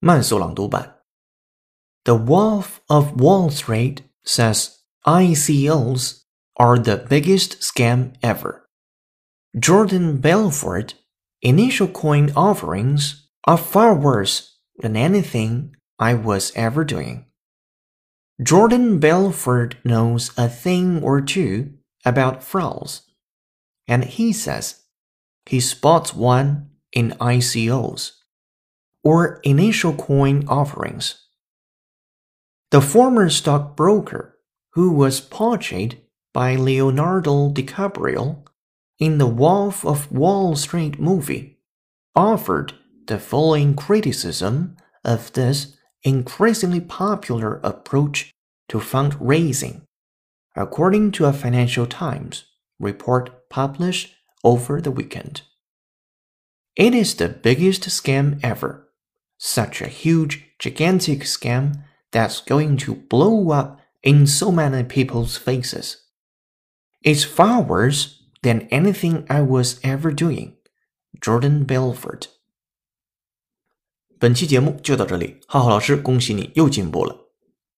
慢速朗读版。The Wolf of Wall Street says ICOs are the biggest scam ever. Jordan Belfort, initial coin offerings are far worse than anything I was ever doing. Jordan Belfort knows a thing or two about frauds, and he says he spots one in ICOs, or initial coin offerings. The former stockbroker, who was portrayed by Leonardo DiCaprio in the Wolf of Wall Street movie, offered the following criticism of this increasingly popular approach to fundraising, according to a Financial Times report published over the weekend. It is the biggest scam ever Such a huge, gigantic scam that's going to blow up in so many people's faces. It's far worse than anything I was ever doing. Jordan Belfort。本期节目就到这里，浩浩老师，恭喜你又进步了。